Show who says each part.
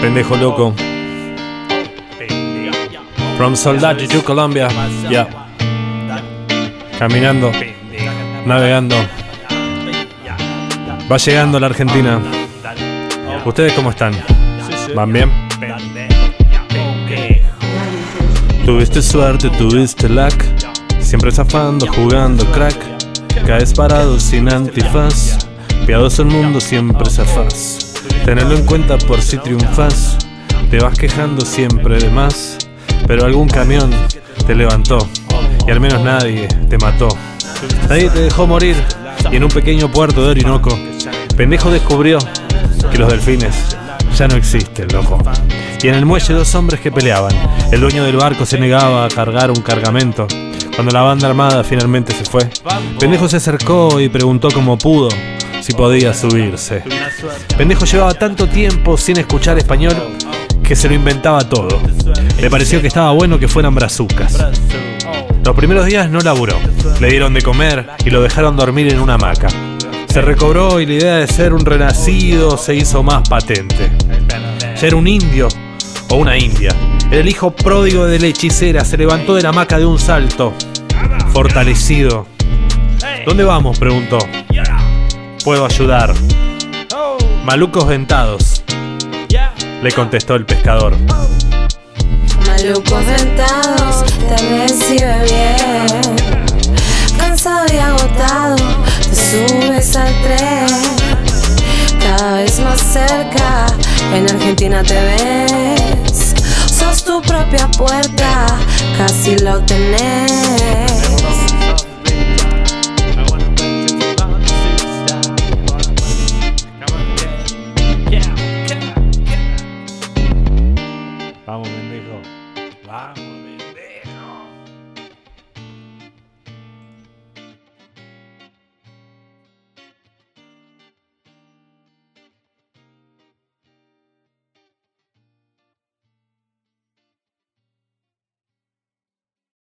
Speaker 1: Pendejo loco. From Soldati to Colombia. Ya. Caminando. Navegando. Va llegando la Argentina. ¿Ustedes cómo están? ¿Van bien? Tuviste suerte, tuviste luck. Siempre zafando, jugando crack. Caes parado sin antifaz. Piadoso el mundo, siempre zafás. Tenerlo en cuenta por si triunfas. Te vas quejando siempre de más. Pero algún camión te levantó. Y al menos nadie te mató. Nadie te dejó morir. Y en un pequeño puerto de Orinoco, pendejo descubrió que los delfines ya no existen, loco. Y en el muelle dos hombres que peleaban. El dueño del barco se negaba a cargar un cargamento. Cuando la banda armada finalmente se fue, Pendejo se acercó y preguntó como pudo si podía subirse. Pendejo llevaba tanto tiempo sin escuchar español que se lo inventaba todo. Le pareció que estaba bueno que fueran brazucas. Los primeros días no laburó. Le dieron de comer y lo dejaron dormir en una hamaca. Se recobró y la idea de ser un renacido se hizo más patente. Ser un indio o una india. El hijo pródigo de la hechicera se levantó de la hamaca de un salto, fortalecido. ¿Dónde vamos? preguntó. Puedo ayudar. Malucos dentados, le contestó el pescador.
Speaker 2: Malucos dentados te recibe bien. Cansado y agotado, te subes al tren. Cada vez más cerca, en Argentina te ves. Sos tu propia puerta, casi lo tenés.
Speaker 1: Vamos, pendejo. Vamos,